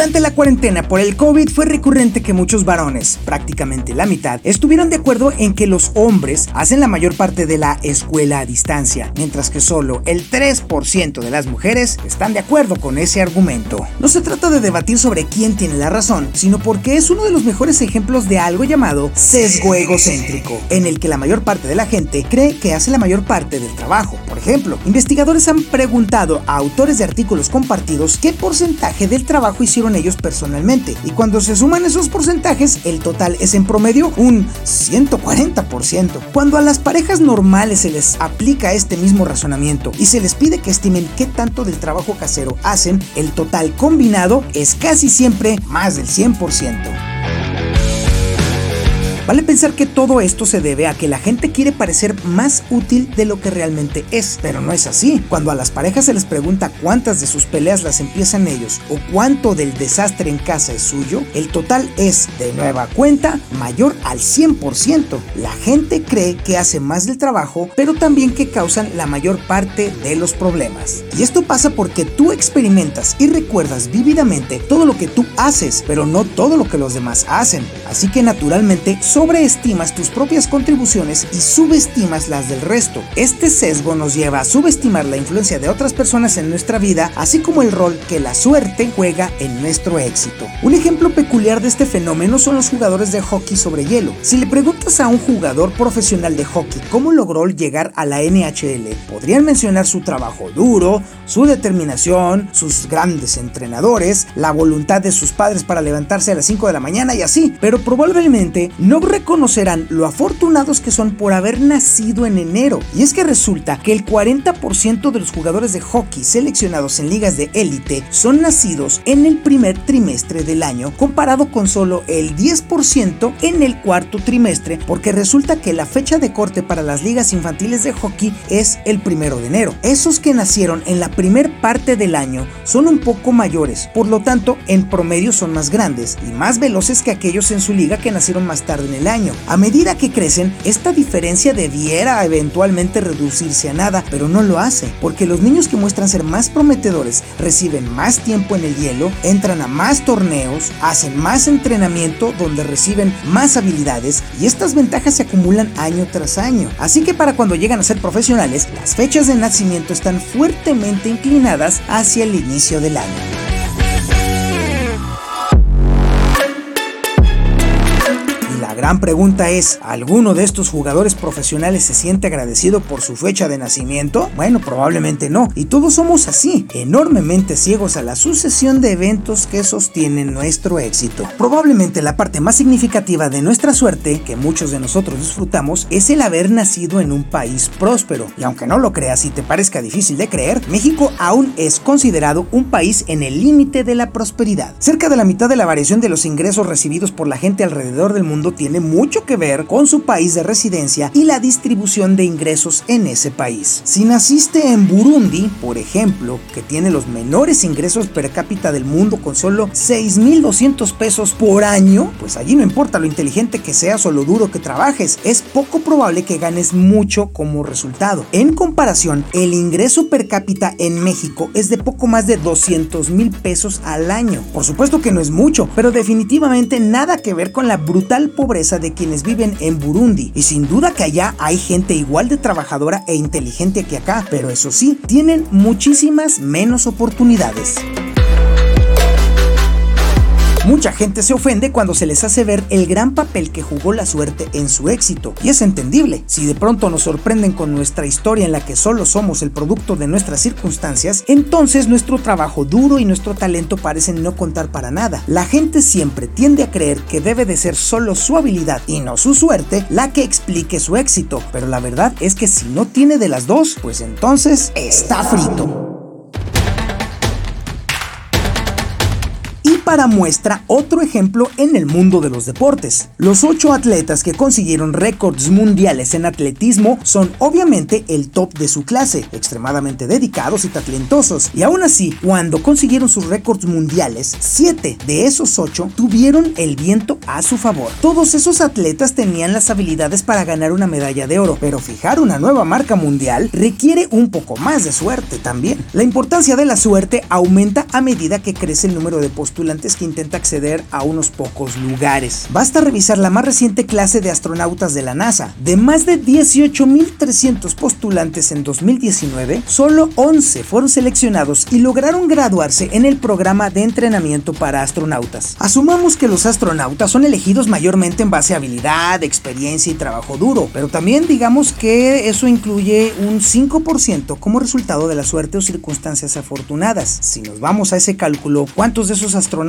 Durante la cuarentena por el COVID fue recurrente que muchos varones, prácticamente la mitad, estuvieron de acuerdo en que los hombres hacen la mayor parte de la escuela a distancia, mientras que solo el 3% de las mujeres están de acuerdo con ese argumento. No se trata de debatir sobre quién tiene la razón, sino porque es uno de los mejores ejemplos de algo llamado sesgo egocéntrico, en el que la mayor parte de la gente cree que hace la mayor parte del trabajo. Por ejemplo, investigadores han preguntado a autores de artículos compartidos qué porcentaje del trabajo hicieron ellos personalmente, y cuando se suman esos porcentajes, el total es en promedio un 140%. Cuando a las parejas normales se les aplica este mismo razonamiento y se les pide que estimen qué tanto del trabajo casero hacen, el total combinado es casi siempre más del 100%. Vale pensar que todo esto se debe a que la gente quiere parecer más útil de lo que realmente es, pero no es así. Cuando a las parejas se les pregunta cuántas de sus peleas las empiezan ellos o cuánto del desastre en casa es suyo, el total es, de nueva cuenta, mayor al 100%. La gente cree que hace más del trabajo, pero también que causan la mayor parte de los problemas. Y esto pasa porque tú experimentas y recuerdas vívidamente todo lo que tú haces, pero no todo lo que los demás hacen. Así que naturalmente sobreestimas tus propias contribuciones y subestimas las del resto. Este sesgo nos lleva a subestimar la influencia de otras personas en nuestra vida, así como el rol que la suerte juega en nuestro éxito. Un ejemplo peculiar de este fenómeno son los jugadores de hockey sobre hielo. Si le preguntas a un jugador profesional de hockey cómo logró llegar a la NHL, podrían mencionar su trabajo duro, su determinación, sus grandes entrenadores, la voluntad de sus padres para levantarse a las 5 de la mañana y así, pero probablemente no reconocerán lo afortunados que son por haber nacido en enero. Y es que resulta que el 40% de los jugadores de hockey seleccionados en ligas de élite son nacidos en el primer trimestre del año, comparado con solo el 10% en el cuarto trimestre, porque resulta que la fecha de corte para las ligas infantiles de hockey es el primero de enero. Esos que nacieron en la primer parte del año son un poco mayores, por lo tanto, en promedio son más grandes y más veloces que aquellos en su liga que nacieron más tarde el año. A medida que crecen, esta diferencia debiera eventualmente reducirse a nada, pero no lo hace, porque los niños que muestran ser más prometedores reciben más tiempo en el hielo, entran a más torneos, hacen más entrenamiento donde reciben más habilidades y estas ventajas se acumulan año tras año. Así que para cuando llegan a ser profesionales, las fechas de nacimiento están fuertemente inclinadas hacia el inicio del año. Gran pregunta es, ¿alguno de estos jugadores profesionales se siente agradecido por su fecha de nacimiento? Bueno, probablemente no. Y todos somos así, enormemente ciegos a la sucesión de eventos que sostienen nuestro éxito. Probablemente la parte más significativa de nuestra suerte, que muchos de nosotros disfrutamos, es el haber nacido en un país próspero. Y aunque no lo creas y te parezca difícil de creer, México aún es considerado un país en el límite de la prosperidad. Cerca de la mitad de la variación de los ingresos recibidos por la gente alrededor del mundo tiene tiene mucho que ver con su país de residencia y la distribución de ingresos en ese país. Si naciste en Burundi, por ejemplo, que tiene los menores ingresos per cápita del mundo con solo 6.200 pesos por año, pues allí no importa lo inteligente que seas o lo duro que trabajes, es poco probable que ganes mucho como resultado. En comparación, el ingreso per cápita en México es de poco más de 200 mil pesos al año. Por supuesto que no es mucho, pero definitivamente nada que ver con la brutal pobreza de quienes viven en Burundi. Y sin duda que allá hay gente igual de trabajadora e inteligente que acá, pero eso sí, tienen muchísimas menos oportunidades. Mucha gente se ofende cuando se les hace ver el gran papel que jugó la suerte en su éxito, y es entendible. Si de pronto nos sorprenden con nuestra historia en la que solo somos el producto de nuestras circunstancias, entonces nuestro trabajo duro y nuestro talento parecen no contar para nada. La gente siempre tiende a creer que debe de ser solo su habilidad y no su suerte la que explique su éxito, pero la verdad es que si no tiene de las dos, pues entonces está frito. Para muestra otro ejemplo en el mundo de los deportes. Los ocho atletas que consiguieron récords mundiales en atletismo son obviamente el top de su clase, extremadamente dedicados y talentosos, y aún así, cuando consiguieron sus récords mundiales, siete de esos ocho tuvieron el viento a su favor. Todos esos atletas tenían las habilidades para ganar una medalla de oro, pero fijar una nueva marca mundial requiere un poco más de suerte también. La importancia de la suerte aumenta a medida que crece el número de postulantes que intenta acceder a unos pocos lugares. Basta revisar la más reciente clase de astronautas de la NASA. De más de 18.300 postulantes en 2019, solo 11 fueron seleccionados y lograron graduarse en el programa de entrenamiento para astronautas. Asumamos que los astronautas son elegidos mayormente en base a habilidad, experiencia y trabajo duro, pero también digamos que eso incluye un 5% como resultado de la suerte o circunstancias afortunadas. Si nos vamos a ese cálculo, ¿cuántos de esos astronautas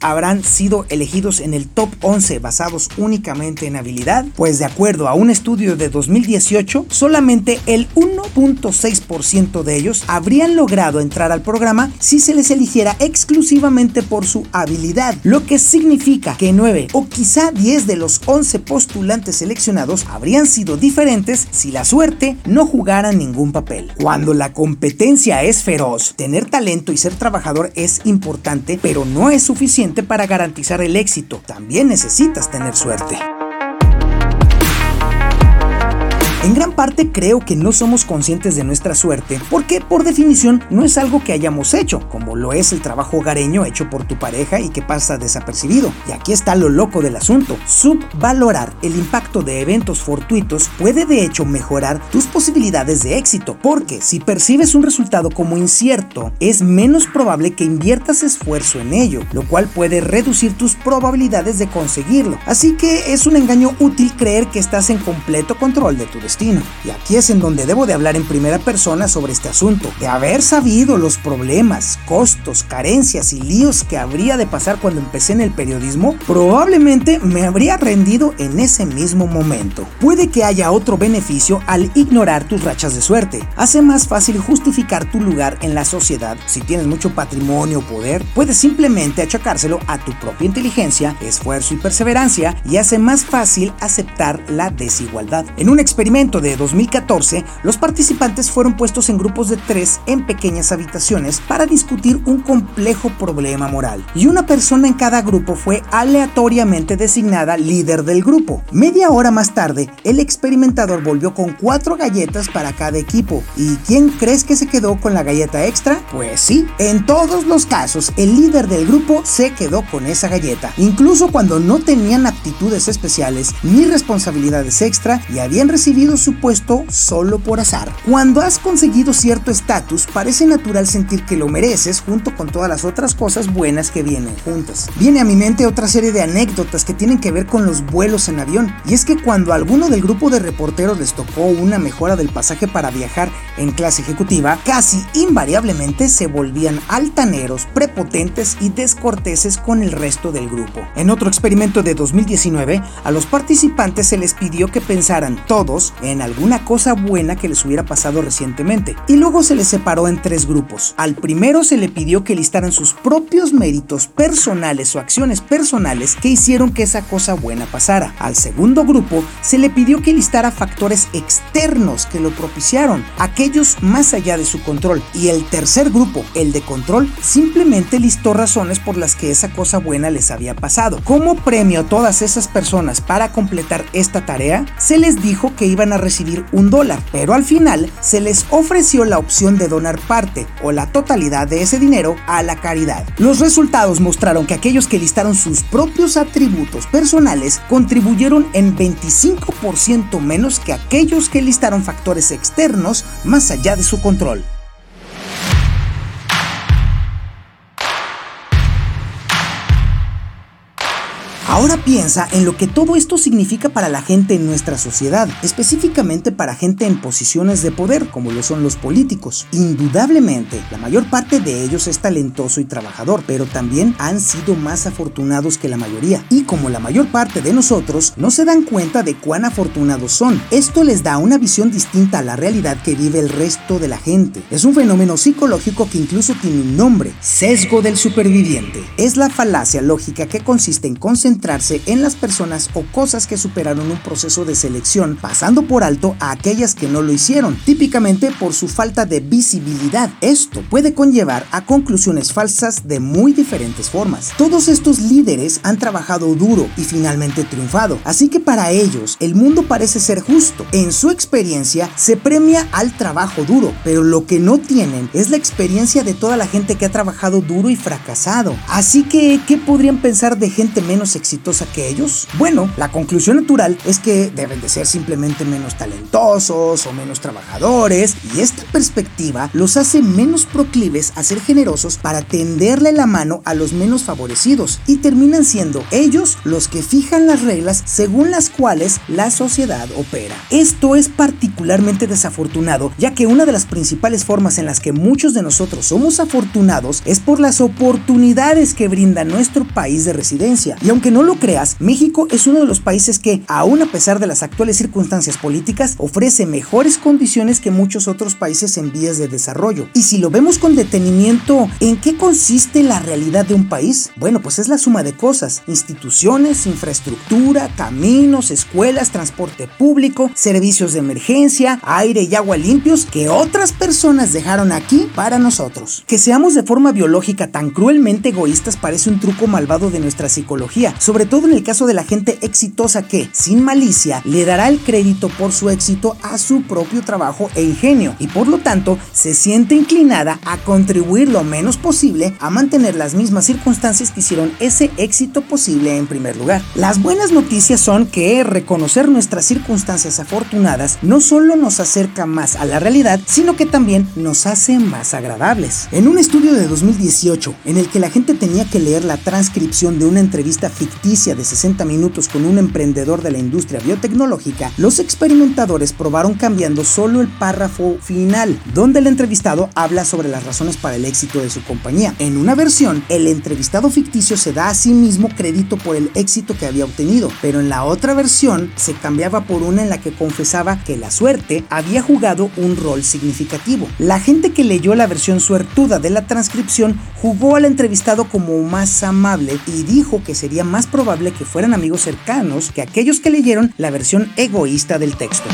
habrán sido elegidos en el top 11 basados únicamente en habilidad? Pues de acuerdo a un estudio de 2018, solamente el 1.6% de ellos habrían logrado entrar al programa si se les eligiera exclusivamente por su habilidad, lo que significa que 9 o quizá 10 de los 11 postulantes seleccionados habrían sido diferentes si la suerte no jugara ningún papel. Cuando la competencia es feroz, tener talento y ser trabajador es importante, pero no suficiente para garantizar el éxito. También necesitas tener suerte. En gran parte creo que no somos conscientes de nuestra suerte porque por definición no es algo que hayamos hecho, como lo es el trabajo hogareño hecho por tu pareja y que pasa desapercibido. Y aquí está lo loco del asunto. Subvalorar el impacto de eventos fortuitos puede de hecho mejorar tus posibilidades de éxito, porque si percibes un resultado como incierto, es menos probable que inviertas esfuerzo en ello, lo cual puede reducir tus probabilidades de conseguirlo. Así que es un engaño útil creer que estás en completo control de tu destino y aquí es en donde debo de hablar en primera persona sobre este asunto. De haber sabido los problemas, costos, carencias y líos que habría de pasar cuando empecé en el periodismo, probablemente me habría rendido en ese mismo momento. Puede que haya otro beneficio al ignorar tus rachas de suerte. Hace más fácil justificar tu lugar en la sociedad. Si tienes mucho patrimonio o poder, puedes simplemente achacárselo a tu propia inteligencia, esfuerzo y perseverancia y hace más fácil aceptar la desigualdad. En un experimento de 2014, los participantes fueron puestos en grupos de tres en pequeñas habitaciones para discutir un complejo problema moral. Y una persona en cada grupo fue aleatoriamente designada líder del grupo. Media hora más tarde, el experimentador volvió con cuatro galletas para cada equipo. ¿Y quién crees que se quedó con la galleta extra? Pues sí, en todos los casos, el líder del grupo se quedó con esa galleta, incluso cuando no tenían aptitudes especiales ni responsabilidades extra y habían recibido su puesto solo por azar. Cuando has conseguido cierto estatus, parece natural sentir que lo mereces junto con todas las otras cosas buenas que vienen juntas. Viene a mi mente otra serie de anécdotas que tienen que ver con los vuelos en avión, y es que cuando a alguno del grupo de reporteros les tocó una mejora del pasaje para viajar en clase ejecutiva, casi invariablemente se volvían altaneros, prepotentes y descorteses con el resto del grupo. En otro experimento de 2019, a los participantes se les pidió que pensaran todos en alguna cosa buena que les hubiera pasado recientemente. Y luego se les separó en tres grupos. Al primero se le pidió que listaran sus propios méritos personales o acciones personales que hicieron que esa cosa buena pasara. Al segundo grupo se le pidió que listara factores externos que lo propiciaron, aquellos más allá de su control. Y el tercer grupo, el de control, simplemente listó razones por las que esa cosa buena les había pasado. Como premio a todas esas personas para completar esta tarea, se les dijo que iban a recibir un dólar, pero al final se les ofreció la opción de donar parte o la totalidad de ese dinero a la caridad. Los resultados mostraron que aquellos que listaron sus propios atributos personales contribuyeron en 25% menos que aquellos que listaron factores externos más allá de su control. Ahora piensa en lo que todo esto significa para la gente en nuestra sociedad, específicamente para gente en posiciones de poder, como lo son los políticos. Indudablemente, la mayor parte de ellos es talentoso y trabajador, pero también han sido más afortunados que la mayoría. Y como la mayor parte de nosotros, no se dan cuenta de cuán afortunados son. Esto les da una visión distinta a la realidad que vive el resto de la gente. Es un fenómeno psicológico que incluso tiene un nombre, sesgo del superviviente. Es la falacia lógica que consiste en concentrar en las personas o cosas que superaron un proceso de selección, pasando por alto a aquellas que no lo hicieron, típicamente por su falta de visibilidad. Esto puede conllevar a conclusiones falsas de muy diferentes formas. Todos estos líderes han trabajado duro y finalmente triunfado, así que para ellos el mundo parece ser justo. En su experiencia se premia al trabajo duro, pero lo que no tienen es la experiencia de toda la gente que ha trabajado duro y fracasado. Así que, ¿qué podrían pensar de gente menos exitosa que ellos? Bueno, la conclusión natural es que deben de ser simplemente menos talentosos o menos trabajadores, y esta perspectiva los hace menos proclives a ser generosos para tenderle la mano a los menos favorecidos, y terminan siendo ellos los que fijan las reglas según las cuales la sociedad opera. Esto es particularmente desafortunado, ya que una de las principales formas en las que muchos de nosotros somos afortunados es por las oportunidades que brinda nuestro país de residencia. Y aunque no lo creas, México es uno de los países que, aún a pesar de las actuales circunstancias políticas, ofrece mejores condiciones que muchos otros países en vías de desarrollo. Y si lo vemos con detenimiento, ¿en qué consiste la realidad de un país? Bueno, pues es la suma de cosas, instituciones, infraestructura, caminos, escuelas, transporte público, servicios de emergencia, aire y agua limpios que otras personas dejaron aquí para nosotros. Que seamos de forma biológica tan cruelmente egoístas parece un truco malvado de nuestra psicología, todo en el caso de la gente exitosa que, sin malicia, le dará el crédito por su éxito a su propio trabajo e ingenio y por lo tanto se siente inclinada a contribuir lo menos posible a mantener las mismas circunstancias que hicieron ese éxito posible en primer lugar. Las buenas noticias son que reconocer nuestras circunstancias afortunadas no solo nos acerca más a la realidad, sino que también nos hace más agradables. En un estudio de 2018, en el que la gente tenía que leer la transcripción de una entrevista ficticia de 60 minutos con un emprendedor de la industria biotecnológica, los experimentadores probaron cambiando solo el párrafo final, donde el entrevistado habla sobre las razones para el éxito de su compañía. En una versión, el entrevistado ficticio se da a sí mismo crédito por el éxito que había obtenido, pero en la otra versión se cambiaba por una en la que confesaba que la suerte había jugado un rol significativo. La gente que leyó la versión suertuda de la transcripción jugó al entrevistado como más amable y dijo que sería más probable que fueran amigos cercanos que aquellos que leyeron la versión egoísta del texto.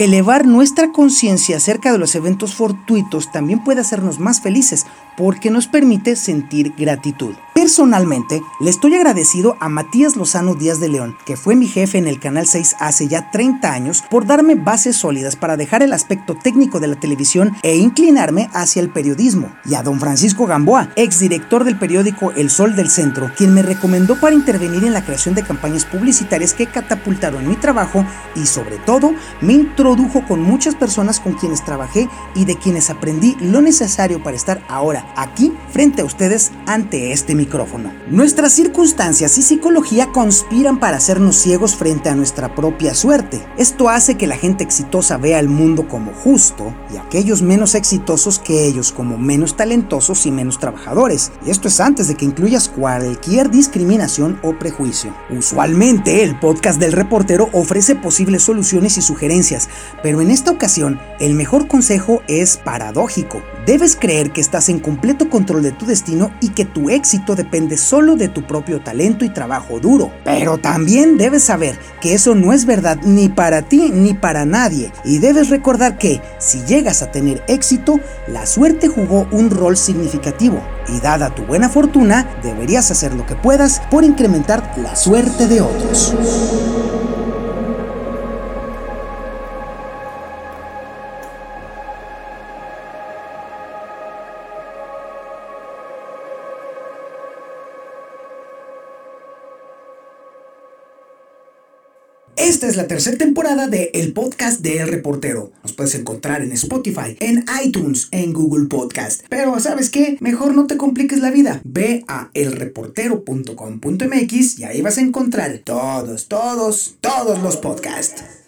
Elevar nuestra conciencia acerca de los eventos fortuitos también puede hacernos más felices porque nos permite sentir gratitud. Personalmente, le estoy agradecido a Matías Lozano Díaz de León, que fue mi jefe en el Canal 6 hace ya 30 años, por darme bases sólidas para dejar el aspecto técnico de la televisión e inclinarme hacia el periodismo, y a don Francisco Gamboa, exdirector del periódico El Sol del Centro, quien me recomendó para intervenir en la creación de campañas publicitarias que catapultaron mi trabajo y sobre todo me introdujo con muchas personas con quienes trabajé y de quienes aprendí lo necesario para estar ahora aquí frente a ustedes ante este Nuestras circunstancias y psicología conspiran para hacernos ciegos frente a nuestra propia suerte. Esto hace que la gente exitosa vea el mundo como justo y aquellos menos exitosos que ellos como menos talentosos y menos trabajadores. Y esto es antes de que incluyas cualquier discriminación o prejuicio. Usualmente el podcast del reportero ofrece posibles soluciones y sugerencias, pero en esta ocasión el mejor consejo es paradójico. Debes creer que estás en completo control de tu destino y que tu éxito depende solo de tu propio talento y trabajo duro. Pero también debes saber que eso no es verdad ni para ti ni para nadie. Y debes recordar que si llegas a tener éxito, la suerte jugó un rol significativo. Y dada tu buena fortuna, deberías hacer lo que puedas por incrementar la suerte de otros. Esta es la tercera temporada de El Podcast de El Reportero. Nos puedes encontrar en Spotify, en iTunes, en Google Podcast. Pero ¿sabes qué? Mejor no te compliques la vida. Ve a elreportero.com.mx y ahí vas a encontrar todos, todos, todos los podcasts.